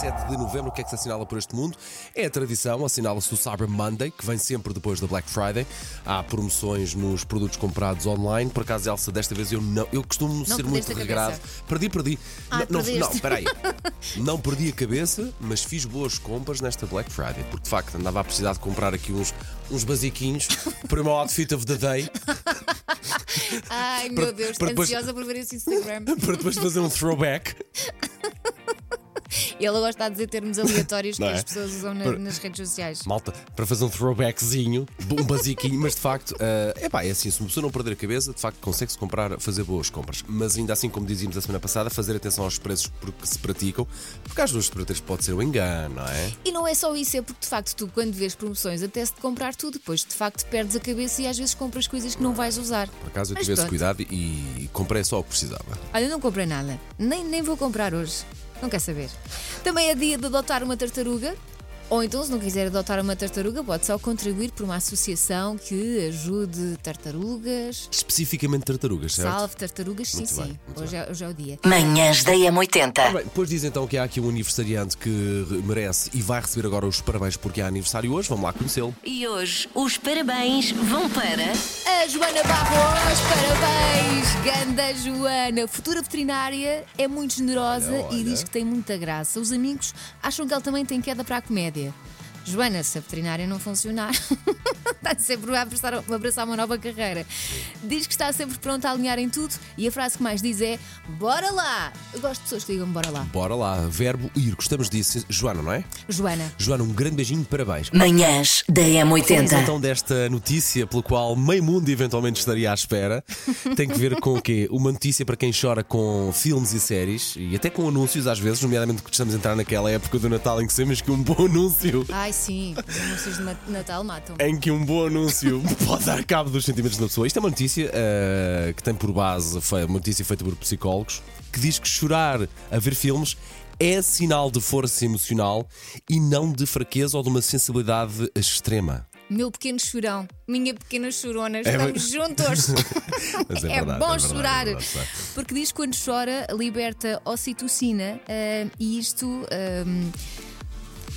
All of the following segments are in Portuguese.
Dia, dia 27 de novembro, o que é que se assinala por este mundo? É a tradição, assinala-se o Cyber Monday, que vem sempre depois da Black Friday. Há promoções nos produtos comprados online. Por acaso, Elsa, desta vez eu não. Eu costumo ser muito regrado. Perdi, perdi. Ah, não, não, perdeste. não, peraí. não perdi a cabeça, mas fiz boas compras nesta Black Friday. Porque de facto andava a precisar de comprar aqui uns, uns basiquinhos para o meu outfit of the day, Ai Para- meu Deus, para depois- ansiosa por ver esse Instagram. para depois fazer um throwback. Ele gosta de dizer termos aleatórios que Não é? as pessoas usam na- Para- nas redes sociais. Malta, para fazer um throwbackzinho, um basiquinho, mas de facto, é pá, é assim, se uma pessoa não perder a cabeça, de facto consegue-se comprar, fazer boas compras. Mas ainda assim, como dizíamos a semana passada, fazer atenção aos preços porque se praticam, porque às vezes para pode ser um engano, não é? E não é só isso, é porque de facto tu, quando vês promoções, até se de comprar tudo, depois de facto perdes a cabeça e às vezes compras coisas que não vais usar. Por acaso eu Mas tive esse pronto. cuidado e, comprei só o que precisava. Olha, não comprei nada. Nem, nem vou comprar hoje. Não quer saber. Também é dia de adotar uma tartaruga. Ou então, se não quiser adotar uma tartaruga, pode só contribuir por uma associação que ajude tartarugas. Especificamente tartarugas, certo? Salve tartarugas, sim, Muito bem, sim. Hoje é, hoje é o dia. Manhãs da Ora M80. bem, depois diz então que há aqui um aniversariante que merece e vai receber agora os parabéns porque há aniversário hoje. Vamos lá conhecê-lo. E hoje os parabéns vão para. A Joana Barros, parabéns! Ganda Joana, futura veterinária, é muito generosa Olha, olha. e diz que tem muita graça. Os amigos acham que ela também tem queda para a comédia. здоровье – Joana, se a veterinária não funcionar, está sempre a abraçar, a abraçar uma nova carreira. Diz que está sempre pronta a alinhar em tudo e a frase que mais diz é: Bora lá! Eu gosto de pessoas que digam bora lá. Bora lá, verbo ir, gostamos disso. Joana, não é? Joana, Joana, um grande beijinho, parabéns. Manhãs da Falamos M80. então desta notícia pela qual meio mundo eventualmente estaria à espera. Tem que ver com o quê? Uma notícia para quem chora com filmes e séries e até com anúncios às vezes, nomeadamente que estamos a entrar naquela época do Natal em que sabemos que um bom anúncio. ai sim, os anúncios de Natal matam. Em que um bom anúncio pode dar cabo dos sentimentos da pessoa. Isto é uma notícia eh, que tem por base, foi uma notícia feita por psicólogos, que diz que chorar a ver filmes é sinal de força emocional e não de fraqueza ou de uma sensibilidade extrema. Meu pequeno chorão, minha pequena chorona, É estamos juntos. Mas é, É verdade, bom é verdade, chorar. é verdade, sabe? Porque diz que quando chora liberta ocitocina ah, e isto ah,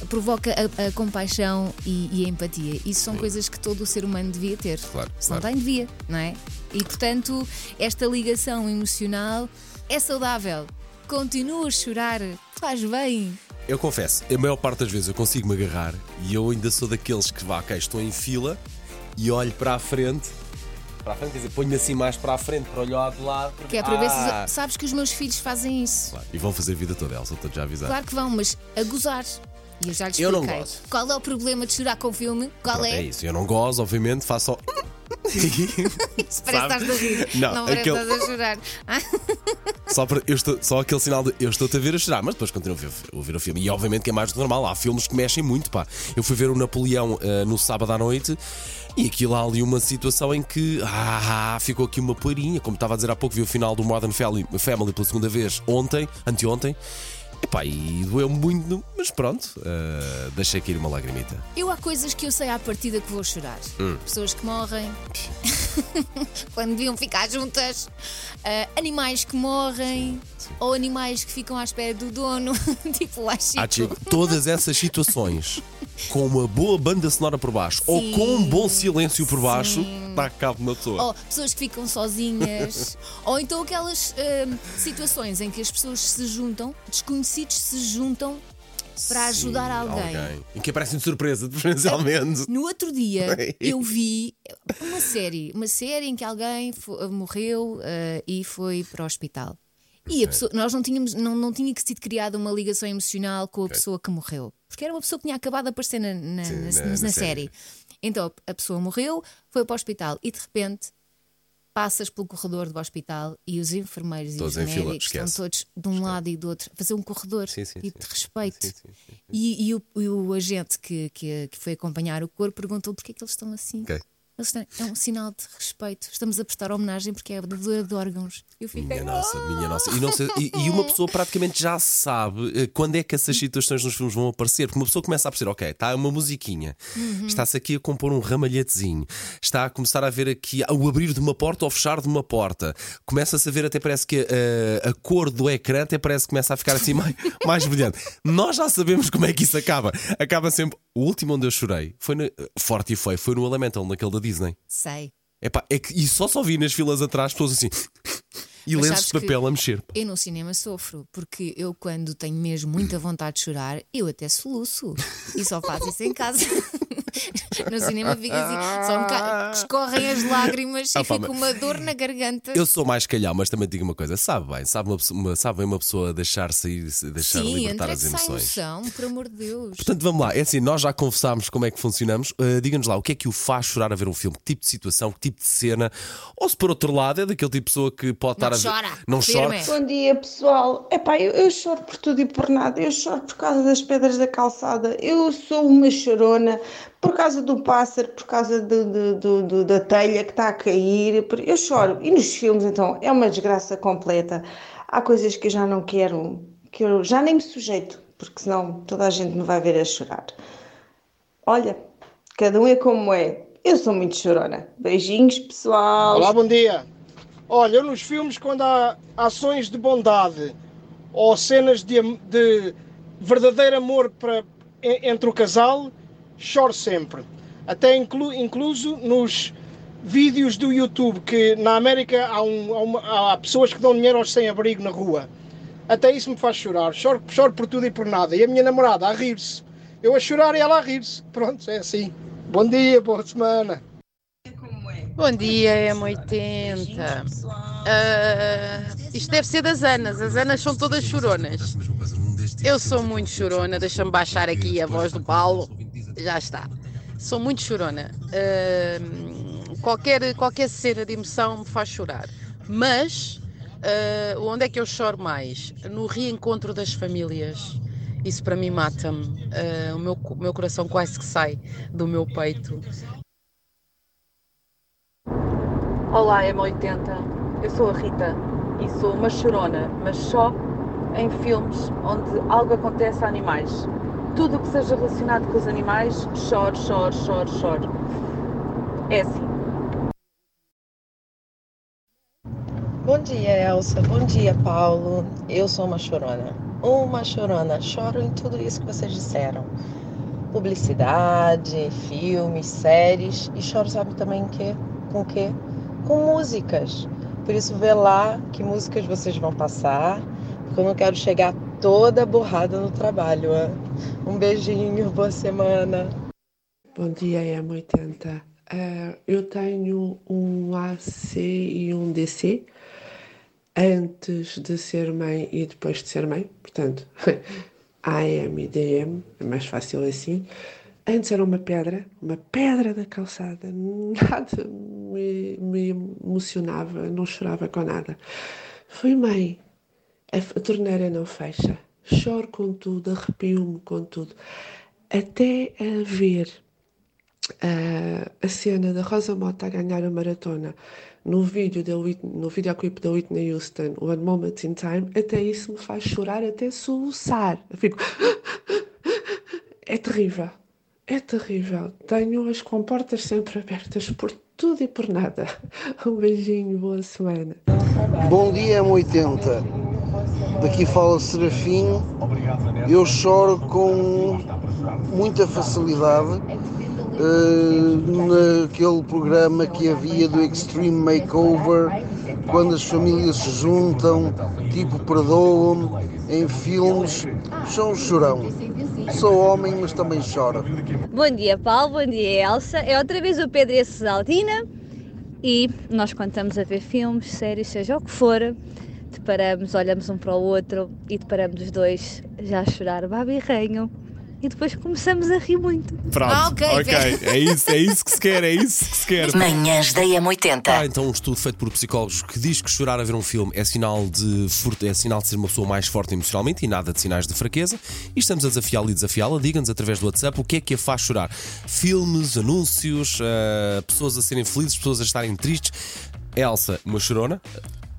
provoca a, a compaixão e, e a empatia. Isso são coisas que todo o ser humano devia ter. Claro, Se claro. não tem, devia, não é? E portanto, esta ligação emocional é saudável. Continua a chorar, faz bem. Eu confesso, a maior parte das vezes eu consigo me agarrar e eu ainda sou daqueles que vá, ok, estou em fila e olho para a frente. Para a frente, quer dizer, ponho assim mais para a frente para olhar de lado. porque- Que é para ver Ah! se sabes que os meus filhos fazem isso. Claro, E vão fazer a vida toda, Elsa, estou já a avisar. Claro que vão, mas a gozar. E eu já lhes Eu não expliquei. gozo. Qual é o problema de chorar com o filme? Qual Pronto, é? é isso, eu não gozo, obviamente, faço só. Isso parece que estás a rir. Não, parece que aquele- estás a chorar. Só, para, eu estou, só aquele sinal de eu estou-te a ver a chorar, mas depois continuo a ver, a ver o filme. E obviamente que é mais do que normal. Há filmes que mexem muito, pá. Eu fui ver o Napoleão ah, no sábado à noite e aquilo há ali uma situação em que ah, ficou aqui uma poeirinha. Como estava a dizer há pouco, vi o final do Modern Family, Family pela segunda vez ontem, anteontem. Epá, e doeu muito, mas pronto, ah, deixei cair uma lagrimita. Eu há coisas que eu sei à partida que vou chorar. Hum. Pessoas que morrem. Quando deviam ficar juntas. Ah, animais que morrem. Ou animais que ficam à espera do dono. tipo o Ah, Chico. Chico, todas essas situações com uma boa banda sonora por baixo ou Sim. com um bom silêncio por baixo, Sim. dá cabo uma pessoa. Ou pessoas que ficam sozinhas. ou então aquelas ah, situações em que as pessoas se juntam, desconhecidos se juntam para ajudar Sim, alguém. Em que aparecem de surpresa, preferencialmente. No outro dia eu vi uma série, uma série em que alguém fo- morreu eh, e foi para o hospital. E a pessoa, nós não tínhamos, não, não tinha que sido criada uma ligação emocional com a pessoa que morreu. Porque era uma pessoa que tinha acabado de aparecer na, na- Sim, na na série. série. Então a pessoa morreu, foi para o hospital e de repente passas pelo corredor do hospital e os enfermeiros Todos e os em fila, médicos estão esquece. todos de um lado e do outro a fazer um corredor Sim, sim, sim. de respeito. E, e o, e o agente que, que, que foi acompanhar o corpo perguntou porque é que eles estão assim. Ok. É um sinal de respeito. Estamos a prestar homenagem porque é a doadora de órgãos. Eu fiquei. Minha nossa, minha nossa. E, sei- e- e uma pessoa praticamente já sabe eh, quando é que essas situações nos filmes vão aparecer. Porque uma pessoa começa a perceber, ok, está uma musiquinha, está-se aqui a compor um ramalhetezinho, está a começar a ver aqui o abrir de uma porta ou fechar de uma porta. Começa-se a ver, até parece que eh, a cor do ecrã até parece que começa a ficar assim mais, mais brilhante. Nós já sabemos como é que isso acaba. Acaba sempre. O último onde eu chorei foi na- forte e foi, foi no Elemental, naquele da Disney. Sei. Epá, é que, e só só vi nas filas atrás pessoas assim. E Mas lenços de papel a mexer. Eu no cinema sofro, porque eu, quando tenho mesmo muita vontade de chorar, eu até soluço. E só faço isso em casa. no cinema fica assim, só um bocado, escorrem as lágrimas e Ah, pá, fica mas- uma dor na garganta. Eu sou mais calhau, mas também te digo uma coisa: sabe bem, sabe, uma, pessoa- uma- sabe bem uma pessoa deixar sair, deixar Sim, libertar as emoções. emoção, por amor de Deus. Portanto, vamos lá. É assim, nós já conversámos como é que funcionamos. Uh, Diga-nos lá, o que é que o faz chorar a ver um filme? Que tipo de situação, que tipo de cena? Ou se por outro lado é daquele tipo de pessoa que pode Não estar a ver. chora, Não firme. chora. Bom dia, pessoal. Epá, eu, eu choro por tudo e por nada. Eu choro por causa das pedras da calçada. Eu sou uma chorona por causa do pássaro, por causa do- do- do- do- da telha que está a cair. Eu choro. E nos filmes, então, é uma desgraça completa. Há coisas que eu já não quero, que eu já nem me sujeito, porque senão toda a gente me vai ver a chorar. Olha, cada um é como é. Eu sou muito chorona. Beijinhos, pessoal. Olá, bom dia. Olha, nos filmes, quando há ações de bondade ou cenas de, de verdadeiro amor para, en- entre o casal, choro sempre. Até inclu, incluso nos vídeos do YouTube, que na América há, um- há uma- há pessoas que dão dinheiro aos sem-abrigo na rua. Até isso me faz chorar. Choro, choro por tudo e por nada. E a minha namorada a rir-se. Eu a chorar e ela a rir-se. Pronto, é assim. Bom dia, boa semana. Bom dia, M80. Ah, isto deve ser das Anas. As Anas são todas choronas. Eu sou muito chorona. Deixa-me baixar aqui a voz do Paulo. Já está. Sou muito chorona. Ah, qualquer, qualquer cena de emoção me faz chorar. Mas ah, onde é que eu choro mais? No reencontro das famílias. Isso para mim mata-me. Ah, o meu, meu coração quase que sai do meu peito. Olá, M80. Eu sou a Rita e sou uma chorona, mas só em filmes onde algo acontece a animais. Tudo o que seja relacionado com os animais, choro, choro, choro, choro. É assim. Bom dia, Elsa. Bom dia, Paulo. Eu sou uma chorona. Uma chorona. Choro em tudo isso que vocês disseram. Publicidade, filmes, séries. E choro, sabe também em quê? com quê? Com músicas. Por isso, vê lá que músicas vocês vão passar. Porque eu não quero chegar toda borrada no trabalho. ah. Um beijinho, boa semana. Bom dia, M80. Eh, eu tenho um AC e um DC antes de ser mãe e depois de ser mãe, portanto, AM e DM, é mais fácil assim. Antes era uma pedra, uma pedra da calçada, nada me, me emocionava, não chorava com nada. Fui mãe, a torneira não fecha, choro com tudo, arrepio-me com tudo, até a ver ah, a cena da Rosa Mota a ganhar a maratona no vídeo da Whitney, no videoclipe da Whitney Houston, One Moment in Time, até isso me faz chorar, até soluçar. Fico. É terrível. É terrível. Tenho as comportas sempre abertas por tudo e por nada. Um beijinho, boa semana. Bom dia, M80. Daqui fala Serafim. Eu choro com muita facilidade eh, naquele programa que havia do Extreme Makeover, quando as famílias se juntam, tipo perdoam em filmes. Sou um chorão. Sou homem, mas também choro. Bom dia, Paulo. Bom dia, Elsa. É outra vez o Pedro e a. E nós, quando estamos a ver filmes, séries, seja o que for, deparamos, olhamos um para o outro e deparamos os dois já a chorar babirrenho. e depois começamos a rir muito. Pronto, Ah, ok, É isso, é isso que se quer, é isso que se quer. Manhãs da M80. Há então um estudo feito por psicólogos que diz que chorar a ver um filme é sinal de é sinal de ser uma pessoa mais forte emocionalmente e nada de sinais de fraqueza. E estamos a desafiá-la e desafiá-la. Diga-nos através do WhatsApp o que é que a faz chorar. Filmes, anúncios, ah, pessoas a serem felizes, pessoas a estarem tristes. Elsa, uma chorona.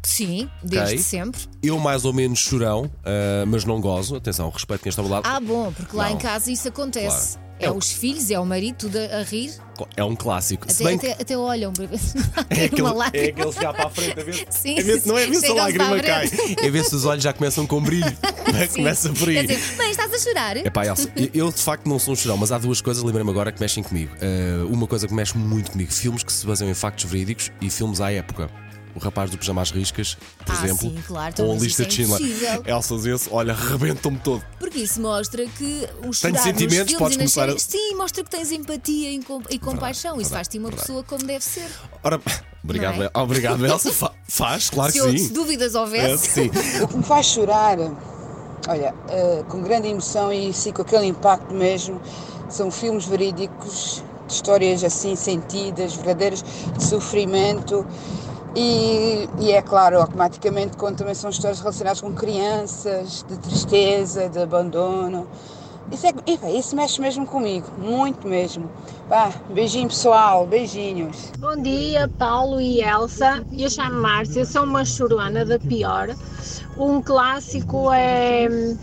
Sim, desde Ok. sempre. Eu mais ou menos chorão, ah, mas não gozo. Atenção, respeito quem está ao meu lado. Ah, bom, porque lá Não. em casa isso acontece. Claro. É É o- os filhos, é o marido, tudo a, a rir. É um clássico. Se Até, bem que até, até olham para ver se não há é aquele, uma é lágrima. aquele chegar para a frente a ver, Sim, a ver se não é ver se a lágrima cai. frente. É ver se os olhos já começam com brilho. Começa por aí. Quer dizer, mãe, estás a chorar? É pá, Elsa, eu de facto não sou um chorão, mas há duas coisas, lembrei-me agora, que mexem comigo. Uh, uma coisa que mexe muito comigo: filmes que se baseiam em factos verídicos e filmes à época. O rapaz do pijama às riscas, por Ah, exemplo, sim, claro, então, ou a lista isso de é Schindler. impossível. Elsa esse, olha, rebentam-me todo. Porque isso mostra que o chorar Tenho sentimentos, filmes podes e nas começar a- séries, Sim, mostra que tens empatia e, com- e compaixão. isso verdade, faz-te uma verdade. pessoa como deve ser. Ora, obrigado, é? Obrigado Elsa. Fa- faz, claro se, que sim. se dúvidas É, houvesse. sim. O que me faz chorar, olha, eh, com grande emoção e sim com aquele impacto mesmo, são filmes verídicos, de histórias assim sentidas, verdadeiras, de sofrimento. E, e é claro, automaticamente, quando também são histórias relacionadas com crianças, de tristeza, de abandono. Isso, é, isso mexe mesmo comigo, muito mesmo. Vá, beijinho pessoal, beijinhos. Bom dia, Paulo e Elsa. Eu chamo Márcia, sou uma chorona da pior. Um clássico é hum,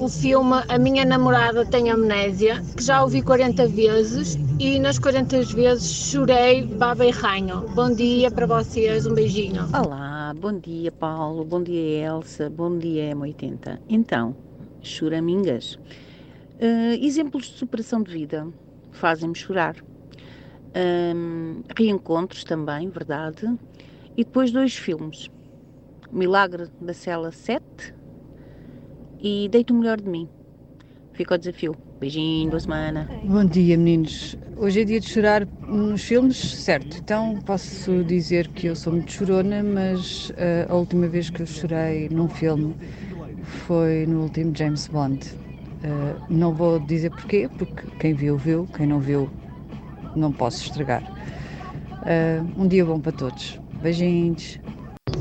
o filme A Minha Namorada Tem Amnésia, que já ouvi 40 vezes e nas 40 vezes chorei baba e ranho. Bom dia para vocês, um beijinho. Olá, bom dia Paulo, bom dia Elsa, bom dia M80. Então, choramingas. Eh, exemplos de superação de vida fazem-me chorar. Ahm, reencontros também, verdade. E depois dois filmes. Milagre da Cela 7 e Deito o Melhor de Mim. Fica o desafio. Beijinho, boa semana. Bom dia, meninos. Hoje é dia de chorar nos filmes, certo? Então posso dizer que eu sou muito chorona, mas eh, a última vez que eu chorei num filme foi no último James Bond. Eh, não vou dizer porquê, porque quem viu, viu, quem não viu, não posso estragar. Eh, um dia bom para todos. Beijinhos.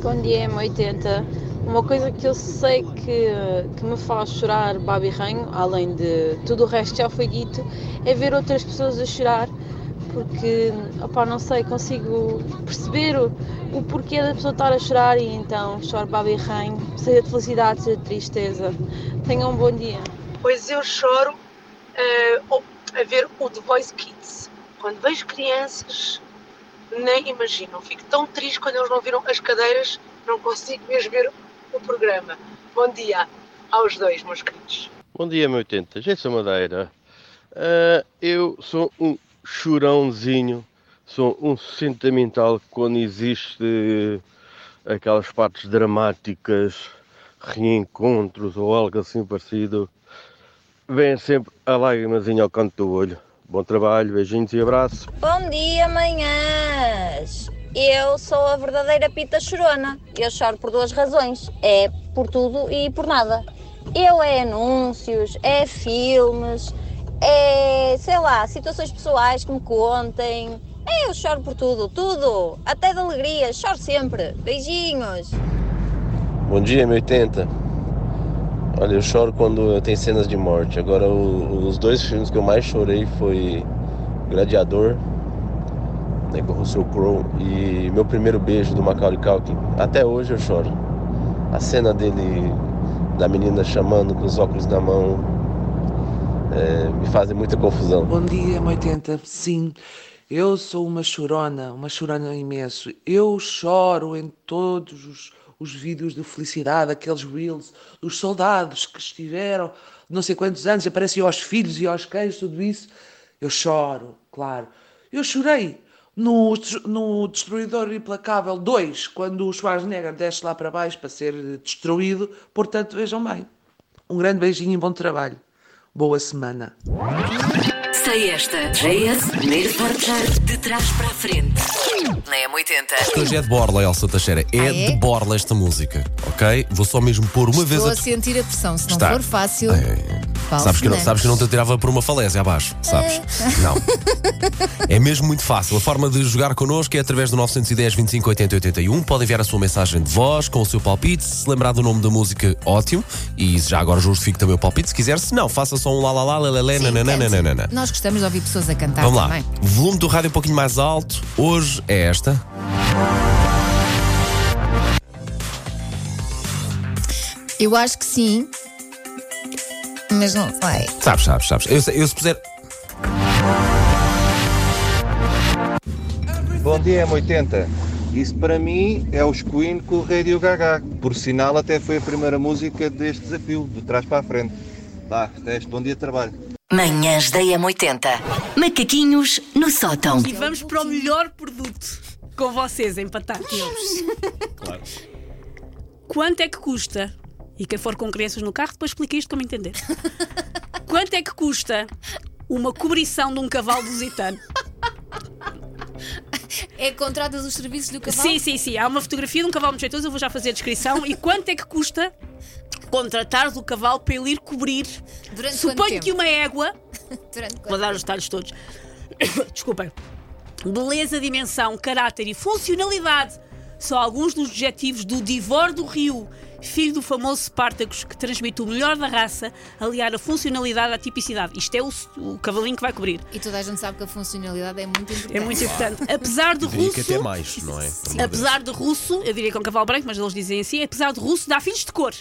Bom dia, M80. Uma coisa que eu sei que, que me faz chorar babi ranho, além de tudo o resto já foi dito, é ver outras pessoas a chorar, porque, opá, não sei, consigo perceber o, o porquê da pessoa estar a chorar e então choro babi ranho, seja de felicidade, seja de tristeza. Tenham um bom dia. Pois eu choro ao- a ver o The Voice Kids. Quando vejo crianças, nem imaginam. Fico tão triste quando eles não viram as cadeiras, não consigo mesmo ver o programa. Bom dia aos dois, meus queridos. Bom dia, meu 80. Gerson Madeira. Ah, eu sou um chorãozinho, sou um sentimental quando existe aquelas partes dramáticas, reencontros ou algo assim parecido. Vem sempre a lágrimazinha ao canto do olho. Bom trabalho, beijinhos e abraços. Bom dia, manhãs! Eu sou a verdadeira pita chorona. Eu choro por duas razões. É por tudo e por nada. Eu é anúncios, é filmes, é, sei lá, situações pessoais que me contem. É, eu choro por tudo, tudo. Até de alegria, choro sempre. Beijinhos! Bom dia, meu 80. Olha, eu choro quando tem cenas de morte. Agora, o- os dois filmes que eu mais chorei foi Gladiador, né, com Russell Crowe, e Meu Primeiro Beijo, do Macaulay Culkin. Até hoje eu choro. A cena dele, da menina chamando com os óculos na mão, é, me fazem muita confusão. Bom dia, M80. Sim, eu sou uma chorona, uma chorona imenso. Eu choro em todos os, os vídeos de felicidade, aqueles reels dos soldados que estiveram não sei quantos anos, aparecem aos filhos e aos cães, tudo isso. Eu choro, claro. Eu chorei no, no Destruidor Implacável 2, quando o Schwarzenegger desce lá para baixo para ser destruído. Portanto, vejam bem. Um grande beijinho e bom trabalho. Boa semana. Sei esta. JS, primeiro portar de trás para a frente. Na M80. Hoje é de Borla, Elsa Teixeira. É, Ah, é? de Borla esta música, ok? Vou só mesmo pôr uma vez Estou a. a sentir a pressão. Se não Está. for fácil. É, Paulo Sabes que, eu não, Fernandes. sabes que não te atirava por uma falésia abaixo, sabes? Não. É mesmo muito fácil. A forma de jogar connosco é através do 910 25 80 81. Pode enviar a sua mensagem de voz com o seu palpite. Se lembrar do nome da música, ótimo. E já agora justifico também o palpite se quiser. Se não, faça só um lá lá lá, lelé, nananana. Nós gostamos de ouvir pessoas a cantar Vamos lá. também. Volume do rádio um pouquinho mais alto. Hoje é esta. Eu acho que sim, mas não sei. Sabes, sabes, sabes. Eu, eu se puser. Bom dia, M80. Isso para mim é os Queen com o Radio Gaga. Por sinal, até foi a primeira música deste desafio, de trás para a frente. Tá, teste, bom dia de trabalho. Manhãs da M80. Macaquinhos no sótão. E vamos para o melhor produto com vocês, empatados. Claro. Quanto é que custa? E quem for com crianças no carro, depois explica isto como entender. Quanto é que custa uma cobrição de um cavalo lusitano? É contratas os serviços do cavalo? Sim, sim, sim. Há uma fotografia de um cavalo muito jeitoso, eu vou já fazer a descrição. E quanto é que custa contratar o cavalo para ele ir cobrir? Durante Suponho que uma égua. Durante Vou dar os detalhes todos. Desculpem. Beleza, dimensão, caráter e funcionalidade são alguns dos objetivos do Divor do Rio, filho do famoso Spartacus, que transmite o melhor da raça, aliar a funcionalidade à tipicidade. Isto é o, o cavalinho que vai cobrir. E toda a gente sabe que a funcionalidade é muito importante. É muito importante. Apesar do Diria que russo. até mais, não é? De Apesar de russo, eu diria que é um cavalo branco, mas eles dizem assim, apesar de russo, dá filhos de cor.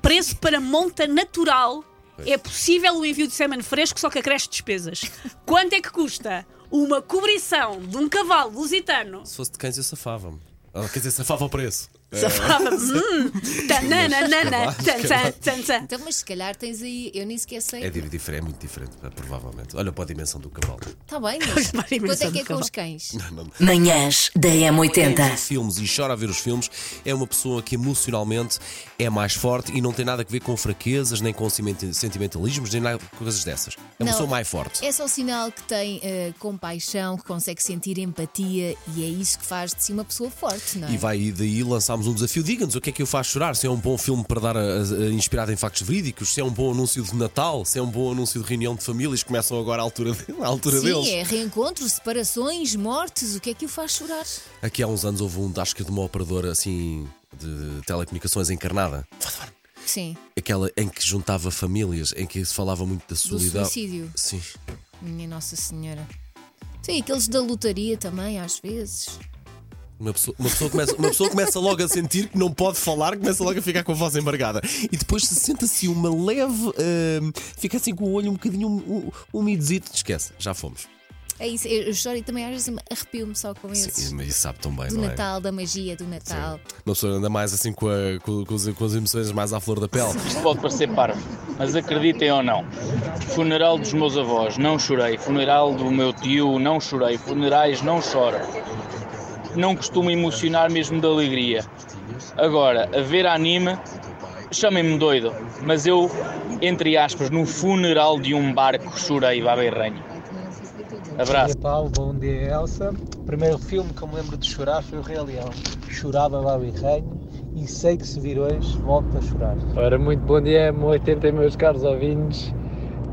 Preço para monta natural. É possível o envio de sêmen fresco, só que acresce despesas. Quanto é que custa uma cobrição de um cavalo lusitano? Se fosse de cães, eu safava-me. Ah, Quer dizer, safava o preço. Hum, tananana, tan, tan, tan, tan. Então, mas se calhar tens aí, eu nem sequer sei. É, di- diferente, é muito diferente, provavelmente. Olha para a dimensão do cavalo. Está bem, mas Para a dimensão quanto é que do é com os cães? Manhãs da Quem vê M80. filmes e chora a ver os filmes é uma pessoa que emocionalmente é mais forte e não tem nada a ver com fraquezas, nem com senti- sentimentalismos, nem nada coisas dessas. É uma Não, pessoa mais forte. É só sinal que tem eh, compaixão, que consegue sentir empatia e é isso que faz de si uma pessoa forte, não é? E vai daí lançámos um desafio. Diga-nos o que é que o faz chorar. Se é um bom filme para dar a- a- inspirado em factos verídicos, se é um bom anúncio de Natal, se é um bom anúncio de reunião de famílias que começam agora à altura, à altura Sim, deles. é reencontros, separações, mortes, o que é que o faz chorar? Aqui há uns anos houve um, acho que de uma operadora assim de telecomunicações encarnada. Sim, Aquela em que juntava famílias, em que se falava muito da do solidão. suicídio. Sim. Minha Nossa Senhora. Sim, aqueles da lotaria também, às vezes. Uma pessoa, uma, pessoa começa, uma pessoa começa logo a sentir que não pode falar, começa logo a ficar com a voz embargada. E depois se sente assim uma leve. hum, fica assim com o olho um bocadinho um, um. Esquece, já fomos. É isso, eu choro e também às vezes me arrepio-me só com esses. Sim, mas isso sabe tão bem, do não é? Natal, da magia do Natal. Uma pessoa anda mais assim com, a- com, com as, com as emoções mais à flor da pele. Isto pode parecer parvo, mas acreditem ou não. Funeral dos meus avós, não chorei. Funeral do meu tio, não chorei. Funerais, não choro. Não costumo emocionar mesmo de alegria. Agora, a ver anime, chamem-me doido, mas eu, entre aspas, no funeral de um barco chorei, baberranho. Abraço. Bom dia, Paulo. Bom dia, Elsa. O primeiro filme que eu me lembro de chorar foi o Rei Leão. Chorava Babi Ranho e sei que se vir hoje, volto a chorar. Ora, muito bom dia, M80, meus caros ouvintes.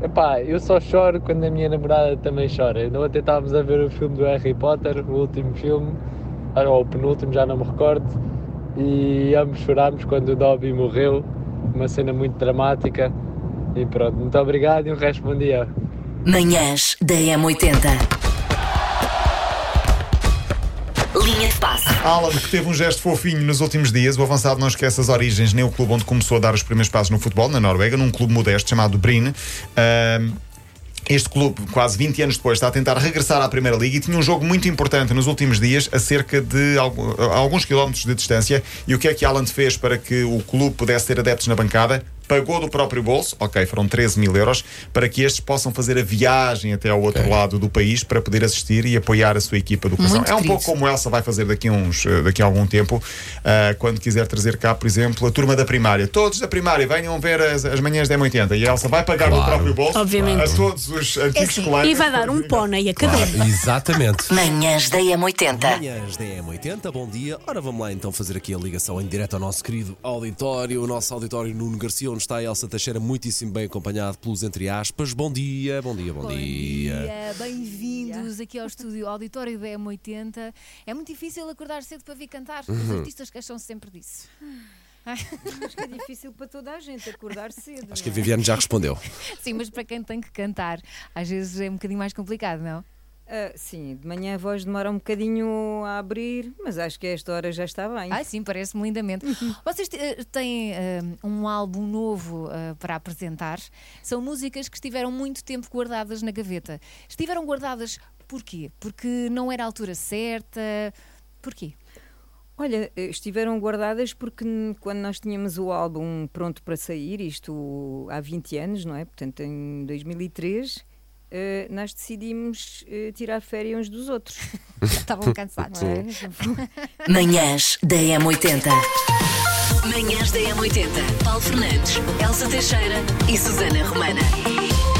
Epá, eu só choro quando a minha namorada também chora. Ainda ontem estávamos a ver o filme do Harry Potter, o último filme, ou o penúltimo, já não me recordo, e ambos chorámos quando o Dobby morreu, uma cena muito dramática. E pronto, muito obrigado e um resto bom dia. Manhãs da M80. Linha de passe. Alan, que teve um gesto fofinho nos últimos dias, o avançado não esquece as origens, nem o clube onde começou a dar os primeiros passos no futebol, na Noruega, num clube modesto chamado Brin. Este clube, quase 20 anos depois, está a tentar regressar à Primeira Liga e tinha um jogo muito importante nos últimos dias, a cerca de alguns quilómetros de distância. E o que é que Alan fez para que o clube pudesse ter adeptos na bancada? Pagou do próprio bolso, ok, foram 13 mil euros, para que estes possam fazer a viagem até ao outro lado do país para poder assistir e apoiar a sua equipa do coração. Muito É um pouco como Elsa vai fazer daqui a, uns, eh, daqui a algum tempo, ah, quando quiser trazer cá, por exemplo, a turma da primária. Todos da primária venham ver as, as manhãs da M80 e a Elsa vai pagar do Claro. próprio bolso Obviamente. a todos os antigos colegas. E vai dar um pônei a cada um. Exatamente. Manhãs da M80. Manhãs da M80, bom dia. Ora, vamos lá então fazer aqui a ligação em direto ao nosso querido auditório, o nosso auditório Nuno Garcia, onde está a Elsa Teixeira, muitíssimo bem acompanhado pelos entre aspas. Bom dia, bom dia, bom, dia. dia, bem-vindos aqui ao estúdio Auditório da M80. É muito difícil acordar cedo para vir cantar. Os Uhum. artistas queixam-se sempre disso. Acho que é difícil para toda a gente acordar cedo. Acho que a Viviane já respondeu. Sim, mas para quem tem que cantar, às vezes é um bocadinho mais complicado, não? Ah, sim, de manhã a voz demora um bocadinho a abrir, mas acho que a esta hora já está bem. Ai, sim, parece-me lindamente. Vocês eh, têm eh, um álbum novo eh, para apresentar. São músicas que estiveram muito tempo guardadas na gaveta. Estiveram guardadas porquê? Porque não era a altura certa? Porquê? Olha, eh, estiveram guardadas porque quando nós tínhamos o álbum pronto para sair, isto há 20 anos, não é? Portanto, em 2003, eh, nós decidimos eh, tirar férias uns dos outros. Estavam cansados. é? Manhãs da M80. Manhãs da M80. Paulo Fernandes, Elsa Teixeira e Susana Romana.